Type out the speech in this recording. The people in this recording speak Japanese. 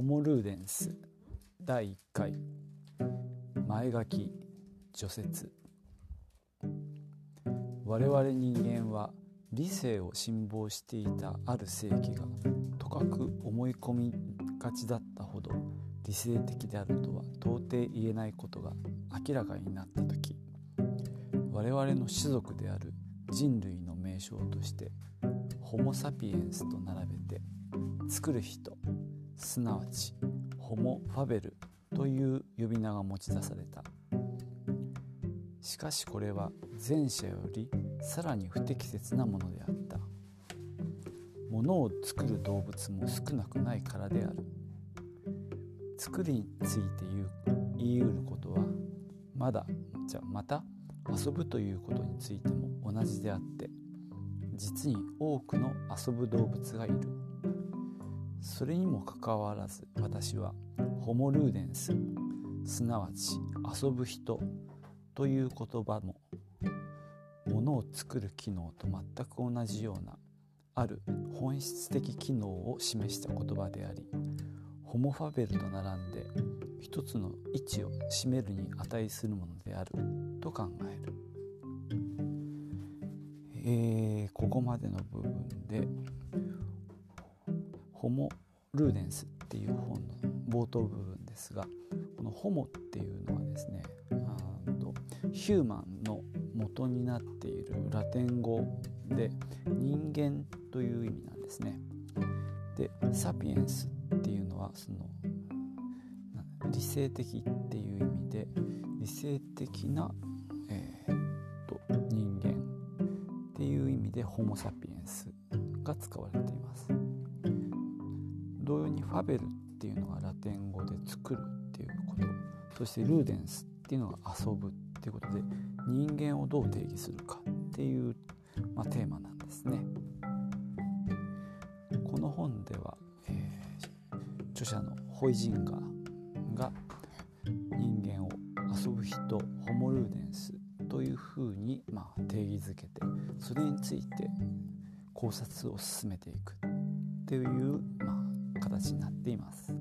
ホモ・ルーデンス第1回。前書き。除雪我々人間は理性を辛抱していたある世紀がとかく思い込みがちだったほど理性的であるとは到底言えないことが明らかになった時。我々の種族である。人類の名称としてホモ・サピエンスと並べて作る人すなわちホモ・ファベルという呼び名が持ち出された。しかしこれは前者よりさらに不適切なものであった。物を作る動物も少なくないからである。作りについて言う言いうることはまだじゃまた遊ぶということについても同じであって実に多くの遊ぶ動物がいる。それにもかかわらず私はホモ・ルーデンスすなわち遊ぶ人という言葉も物を作る機能と全く同じようなある本質的機能を示した言葉でありホモ・ファベルと並んで一つの位置を占めるに値するものであると考える、えー、ここまでの部分でホモ・ルーデンスっていう本の冒頭部分ですがこのホモっていうのはですねヒューマンの元になっているラテン語で人間という意味なんですね。でサピエンスっていうのはその理性的っていう意味で理性的な、えー、と人間っていう意味でホモ・サピエンスが使われています。ファベルっていうのがラテン語で作るっていうことそしてルーデンスっていうのが遊ぶっていうことで人間をどう定義するかっていう、まあ、テーマなんですね。この本では、えー、著者のホイジンガーが人間を遊ぶ人ホモルーデンスというふうに、まあ、定義づけてそれについて考察を進めていくっていう、まあ、形になっています。